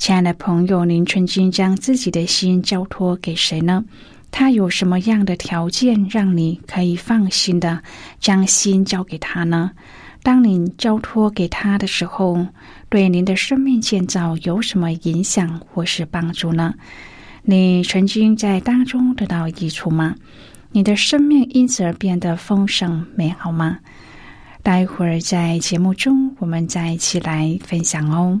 亲爱的朋友，您曾经将自己的心交托给谁呢？他有什么样的条件让你可以放心的将心交给他呢？当您交托给他的时候，对您的生命建造有什么影响或是帮助呢？你曾经在当中得到益处吗？你的生命因此而变得丰盛美好吗？待会儿在节目中，我们再一起来分享哦。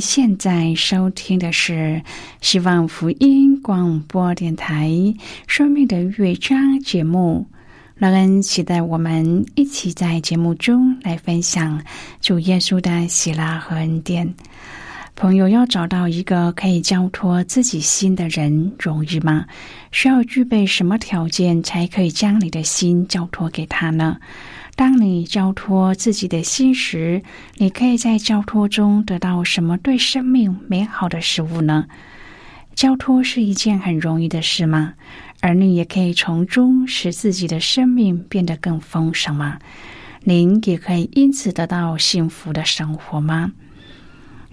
现在收听的是希望福音广播电台《生命的乐章》节目。乐恩期待我们一起在节目中来分享主耶稣的喜乐和恩典。朋友要找到一个可以交托自己心的人容易吗？需要具备什么条件才可以将你的心交托给他呢？当你交托自己的心时，你可以在交托中得到什么对生命美好的食物呢？交托是一件很容易的事吗？而你也可以从中使自己的生命变得更丰盛吗？您也可以因此得到幸福的生活吗？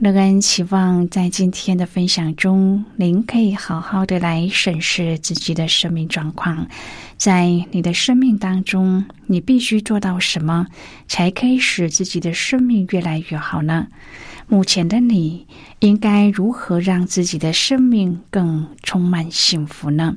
乐恩期望在今天的分享中，您可以好好的来审视自己的生命状况。在你的生命当中，你必须做到什么，才可以使自己的生命越来越好呢？目前的你应该如何让自己的生命更充满幸福呢？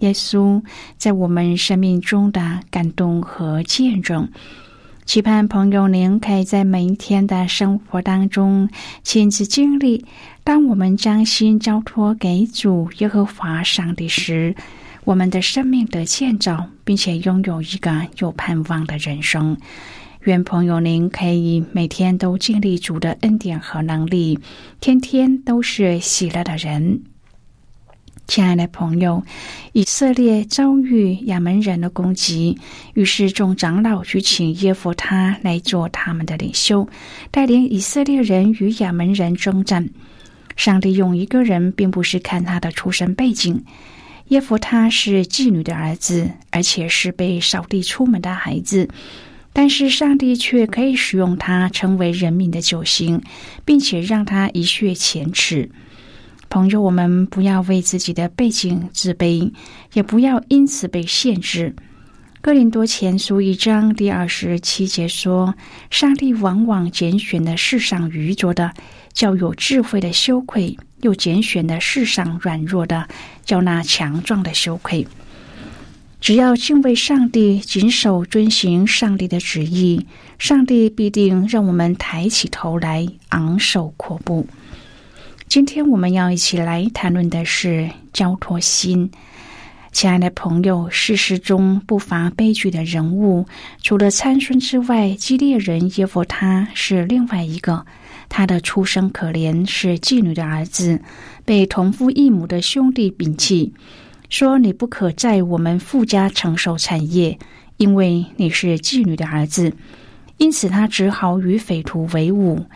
耶稣在我们生命中的感动和见证。期盼朋友您可以在每一天的生活当中亲自经历，当我们将心交托给主耶和华上帝时。我们的生命得建造，并且拥有一个有盼望的人生。愿朋友您可以每天都经历主的恩典和能力，天天都是喜乐的人。亲爱的朋友，以色列遭遇亚门人的攻击，于是众长老去请耶夫他来做他们的领袖，带领以色列人与亚门人征战。上帝用一个人，并不是看他的出身背景。耶夫他是妓女的儿子，而且是被扫地出门的孩子，但是上帝却可以使用他成为人民的救星，并且让他一雪前耻。朋友，我们不要为自己的背景自卑，也不要因此被限制。哥林多前书一章第二十七节说：“上帝往往拣选的世上愚拙的，叫有智慧的羞愧。”又拣选了世上软弱的，叫那强壮的羞愧。只要敬畏上帝，谨守遵行上帝的旨意，上帝必定让我们抬起头来，昂首阔步。今天我们要一起来谈论的是交托心。亲爱的朋友，事实中不乏悲剧的人物，除了参孙之外，基列人耶夫他是另外一个。他的出生可怜，是妓女的儿子，被同父异母的兄弟摒弃，说：“你不可在我们富家承受产业，因为你是妓女的儿子。”因此，他只好与匪徒为伍。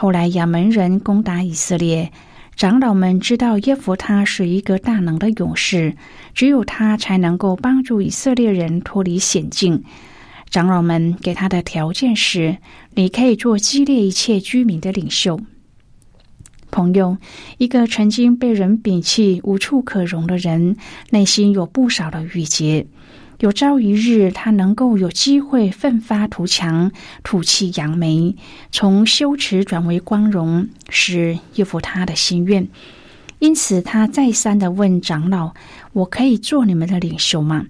后来，亚门人攻打以色列，长老们知道耶弗他是一个大能的勇士，只有他才能够帮助以色列人脱离险境。长老们给他的条件是：你可以做激烈一切居民的领袖。朋友，一个曾经被人摒弃、无处可容的人，内心有不少的郁结。有朝一日，他能够有机会奋发图强、吐气扬眉，从羞耻转为光荣，是耶夫他的心愿。因此，他再三的问长老：“我可以做你们的领袖吗？”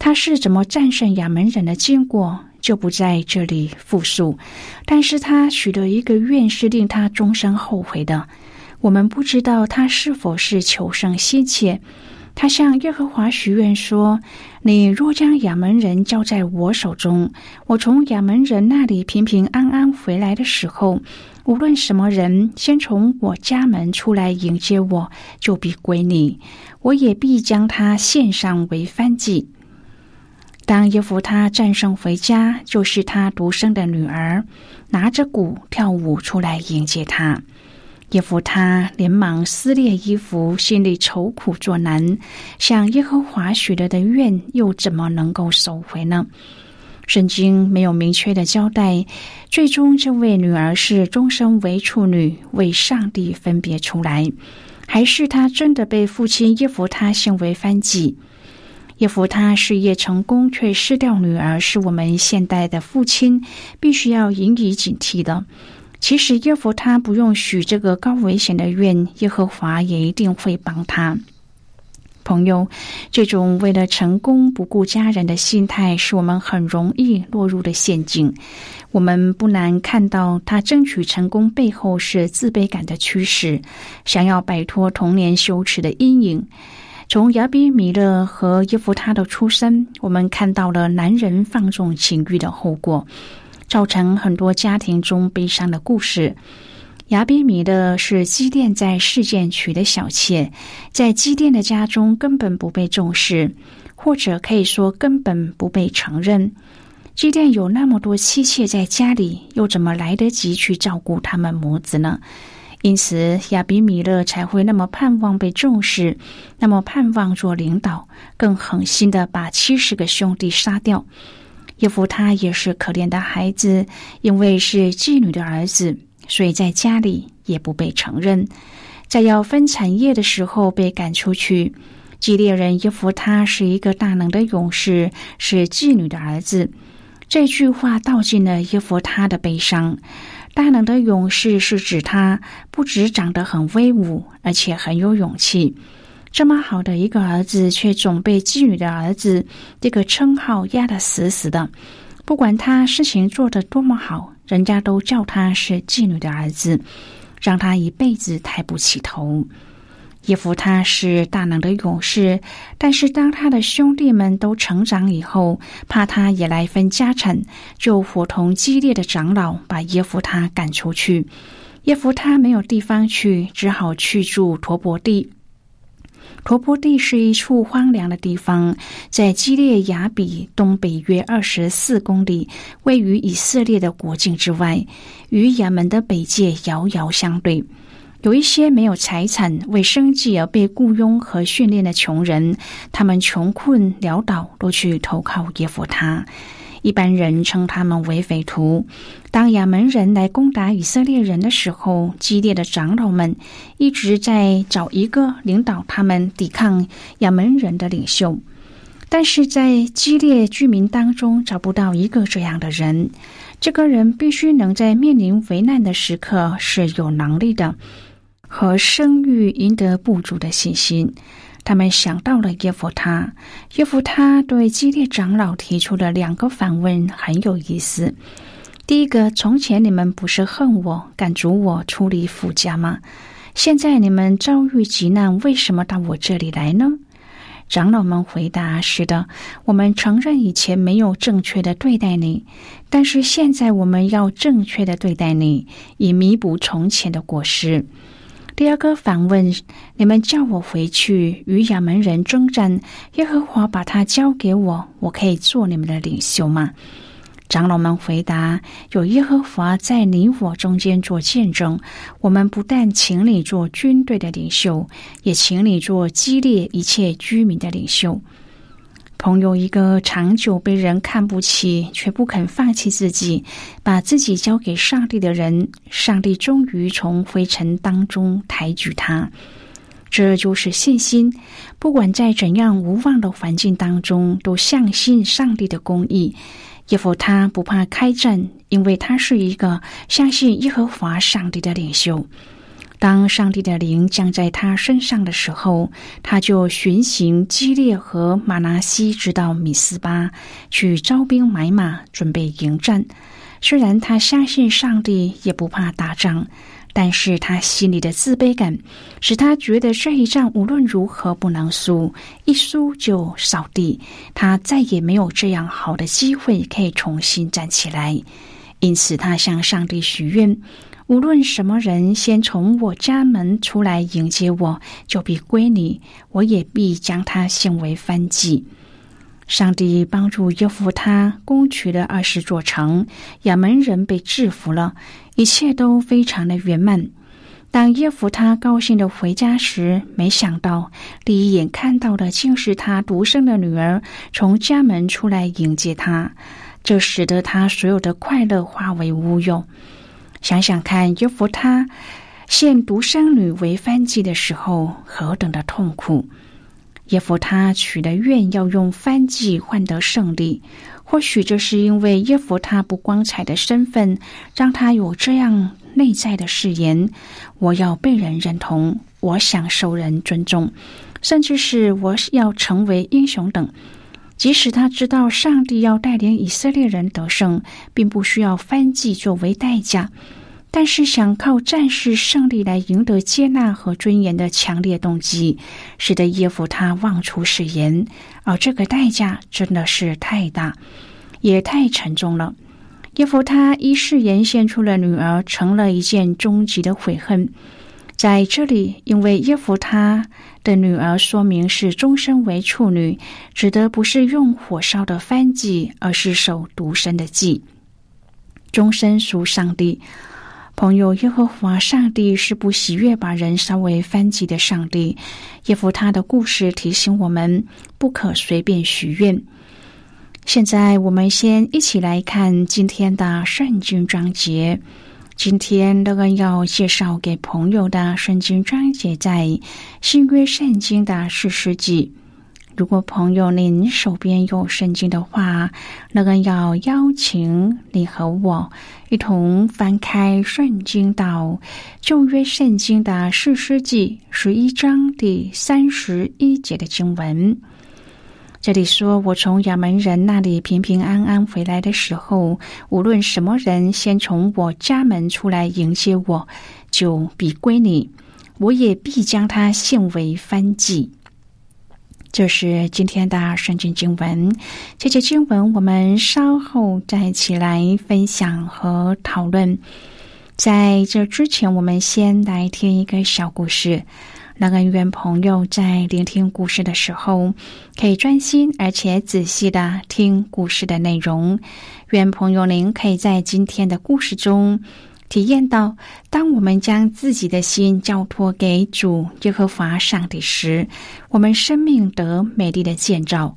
他是怎么战胜亚门人的经过，就不在这里复述。但是他许的一个愿是令他终身后悔的。我们不知道他是否是求胜心切。他向耶和华许愿说：“你若将亚门人交在我手中，我从亚门人那里平平安安回来的时候，无论什么人先从我家门出来迎接我，就必归你。我也必将他献上为燔祭。”当耶夫他战胜回家，就是他独生的女儿拿着鼓跳舞出来迎接他。耶夫他连忙撕裂衣服，心里愁苦作难，向耶和华许了的愿，又怎么能够收回呢？圣经没有明确的交代，最终这位女儿是终生为处女，为上帝分别出来，还是她真的被父亲耶夫他行为翻祭？耶夫他事业成功却失掉女儿，是我们现代的父亲必须要引以警惕的。其实耶夫他不用许这个高危险的愿，耶和华也一定会帮他。朋友，这种为了成功不顾家人的心态，是我们很容易落入的陷阱。我们不难看到，他争取成功背后是自卑感的驱使，想要摆脱童年羞耻的阴影。从亚比米勒和耶夫他的出身，我们看到了男人放纵情欲的后果，造成很多家庭中悲伤的故事。亚比米勒是基甸在事件娶的小妾，在基甸的家中根本不被重视，或者可以说根本不被承认。基甸有那么多妻妾在家里，又怎么来得及去照顾他们母子呢？因此，亚比米勒才会那么盼望被重视，那么盼望做领导，更狠心的把七十个兄弟杀掉。耶夫他也是可怜的孩子，因为是妓女的儿子。所以在家里也不被承认，在要分产业的时候被赶出去。基列人耶夫他是一个大能的勇士，是妓女的儿子。这句话道尽了耶夫他的悲伤。大能的勇士是指他不止长得很威武，而且很有勇气。这么好的一个儿子，却总被妓女的儿子这个称号压得死死的。不管他事情做得多么好。人家都叫他是妓女的儿子，让他一辈子抬不起头。耶夫他是大能的勇士，但是当他的兄弟们都成长以后，怕他也来分家产，就伙同激烈的长老把耶夫他赶出去。耶夫他没有地方去，只好去住陀伯地。陀伯地是一处荒凉的地方，在基列雅比东北约二十四公里，位于以色列的国境之外，与亚门的北界遥遥相对。有一些没有财产、为生计而被雇佣和训练的穷人，他们穷困潦倒，都去投靠耶夫他。一般人称他们为匪徒。当亚门人来攻打以色列人的时候，激烈的长老们一直在找一个领导他们抵抗亚门人的领袖，但是在激烈居民当中找不到一个这样的人。这个人必须能在面临危难的时刻是有能力的，和声誉赢得不足的信心。他们想到了耶夫他，耶夫他对基列长老提出的两个反问很有意思。第一个，从前你们不是恨我、赶逐我出离父家吗？现在你们遭遇急难，为什么到我这里来呢？长老们回答：是的，我们承认以前没有正确的对待你，但是现在我们要正确的对待你，以弥补从前的过失。第二个反问：你们叫我回去与亚门人征战，耶和华把他交给我，我可以做你们的领袖吗？长老们回答：有耶和华在你我中间做见证，我们不但请你做军队的领袖，也请你做激烈一切居民的领袖。朋友，一个长久被人看不起却不肯放弃自己，把自己交给上帝的人，上帝终于从灰尘当中抬举他。这就是信心。不管在怎样无望的环境当中，都相信上帝的公义。耶和他不怕开战，因为他是一个相信耶和华上帝的领袖。当上帝的灵降在他身上的时候，他就巡行基列和马拿西，直到米斯巴，去招兵买马，准备迎战。虽然他相信上帝，也不怕打仗，但是他心里的自卑感使他觉得这一仗无论如何不能输，一输就扫地。他再也没有这样好的机会可以重新站起来，因此他向上帝许愿。无论什么人先从我家门出来迎接我，就必归你；我也必将他献为番祭。上帝帮助耶夫他攻取了二十座城，亚门人被制服了，一切都非常的圆满。当耶夫他高兴的回家时，没想到第一眼看到的竟是他独生的女儿从家门出来迎接他，这使得他所有的快乐化为乌有。想想看，耶弗他献独生女为番祭的时候，何等的痛苦！耶弗他许的愿要用翻祭换得胜利，或许这是因为耶弗他不光彩的身份，让他有这样内在的誓言：我要被人认同，我想受人尊重，甚至是我要成为英雄等。即使他知道上帝要带领以色列人得胜，并不需要翻祭作为代价。但是，想靠战士胜利来赢得接纳和尊严的强烈动机，使得耶夫他忘出誓言，而这个代价真的是太大，也太沉重了。耶夫他依誓言献出了女儿，成了一件终极的悔恨。在这里，因为耶夫他的女儿说明是终身为处女，指的不是用火烧的番祭，而是守独身的祭，终身属上帝。朋友，耶和华上帝是不喜悦把人烧为番祭的上帝。耶夫他的故事提醒我们，不可随便许愿。现在，我们先一起来看今天的圣经章节。今天乐恩要介绍给朋友的圣经章节，在新约圣经的四世纪。如果朋友您手边有圣经的话，那个要邀请你和我一同翻开圣经到旧约圣经的四世纪十一章第三十一节的经文。这里说：“我从亚门人那里平平安安回来的时候，无论什么人先从我家门出来迎接我，就必归你，我也必将他献为番祭。”这是今天的圣经经文，这些经文我们稍后再一起来分享和讨论。在这之前，我们先来听一个小故事。那个愿朋友在聆听故事的时候，可以专心而且仔细的听故事的内容。愿朋友您可以在今天的故事中。体验到，当我们将自己的心交托给主耶和华上帝时，我们生命得美丽的建造。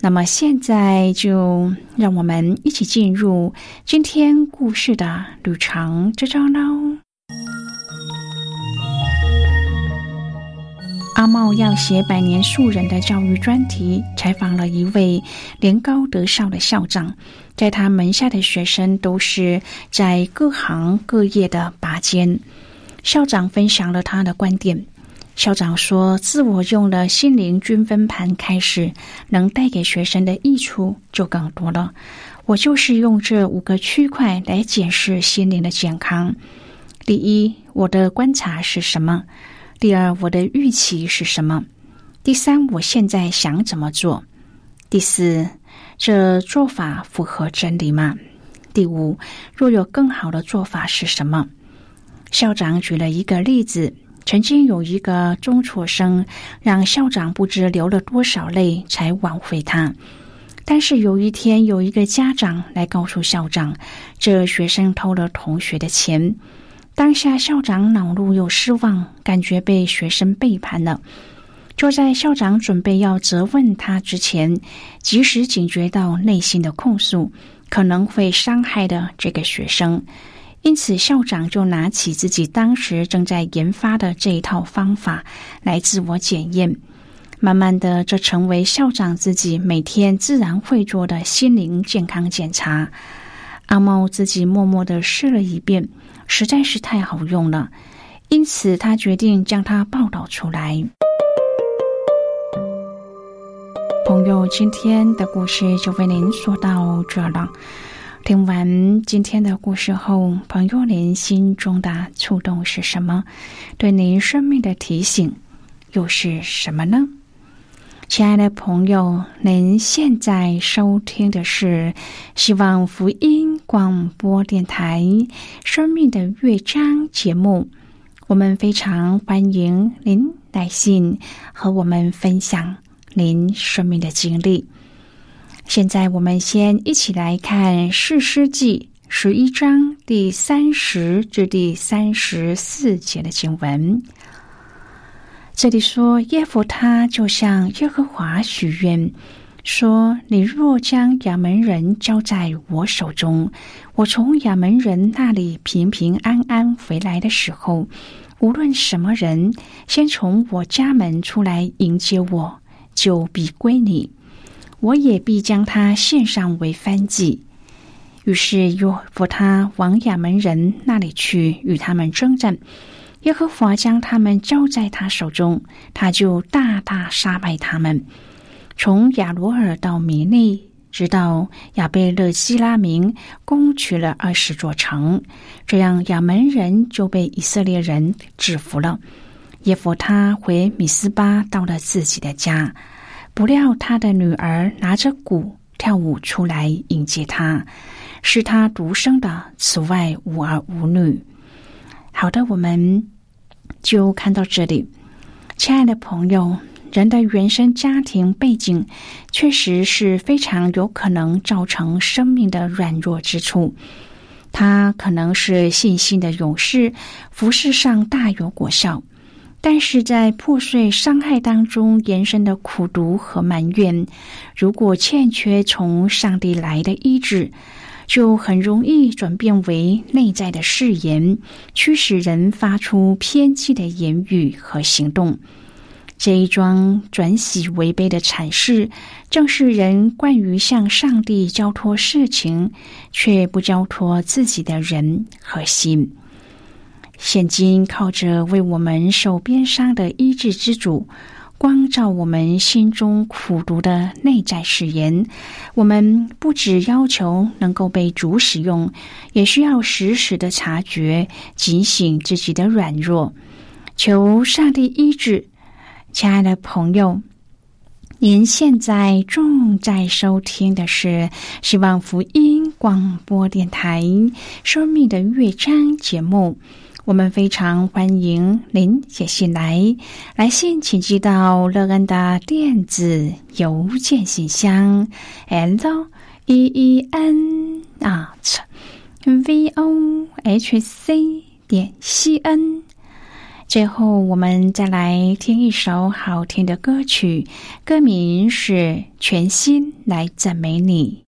那么，现在就让我们一起进入今天故事的旅程之中喽。阿茂要写百年树人的教育专题，采访了一位年高德少的校长，在他门下的学生都是在各行各业的拔尖。校长分享了他的观点。校长说：“自我用了心灵均分盘开始，能带给学生的益处就更多了。我就是用这五个区块来解释心灵的健康。第一，我的观察是什么？”第二，我的预期是什么？第三，我现在想怎么做？第四，这做法符合真理吗？第五，若有更好的做法是什么？校长举了一个例子：曾经有一个中辍生，让校长不知流了多少泪才挽回他。但是有一天，有一个家长来告诉校长，这学生偷了同学的钱。当下校长恼怒又失望，感觉被学生背叛了。就在校长准备要责问他之前，及时警觉到内心的控诉可能会伤害的这个学生，因此校长就拿起自己当时正在研发的这一套方法来自我检验。慢慢的，这成为校长自己每天自然会做的心灵健康检查。阿猫自己默默的试了一遍。实在是太好用了，因此他决定将它报道出来。朋友，今天的故事就为您说到这了。听完今天的故事后，朋友您心中的触动是什么？对您生命的提醒又是什么呢？亲爱的朋友，您现在收听的是希望福音广播电台《生命的乐章》节目。我们非常欢迎您来信和我们分享您生命的经历。现在我们先一起来看《士师记》十一章第三十至第三十四节的经文。这里说，耶弗他就向耶和华许愿，说：“你若将亚门人交在我手中，我从亚门人那里平平安安回来的时候，无论什么人先从我家门出来迎接我，就必归你。”我也必将他献上为番祭。于是约弗他往亚门人那里去，与他们征战。耶和华将他们交在他手中，他就大大杀败他们，从亚罗尔到米利，直到亚贝勒希拉明，攻取了二十座城。这样亚门人就被以色列人制服了。耶弗他回米斯巴，到了自己的家。不料他的女儿拿着鼓跳舞出来迎接他，是他独生的，此外无儿无女。好的，我们就看到这里，亲爱的朋友，人的原生家庭背景确实是非常有可能造成生命的软弱之处。他可能是信心的勇士，服饰上大有果效。但是在破碎伤害当中延伸的苦毒和埋怨，如果欠缺从上帝来的医治，就很容易转变为内在的誓言，驱使人发出偏激的言语和行动。这一桩转喜为悲的惨事，正是人惯于向上帝交托事情，却不交托自己的人和心。现今靠着为我们守边伤的医治之主，光照我们心中苦毒的内在誓言。我们不只要求能够被主使用，也需要时时的察觉、警醒自己的软弱，求上帝医治。亲爱的朋友，您现在正在收听的是希望福音广播电台《生命的乐章》节目。我们非常欢迎您写信来，来信请寄到乐恩的电子邮件信箱，l e e n at v o h c 点 c n。最后，我们再来听一首好听的歌曲，歌名是《全心来赞美你》。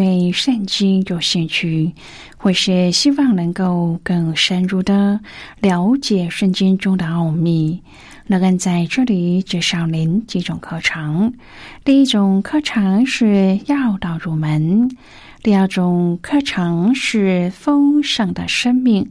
对圣经有兴趣，或是希望能够更深入的了解圣经中的奥秘，乐恩在这里介绍您几种课程。第一种课程是要道入门，第二种课程是丰盛的生命。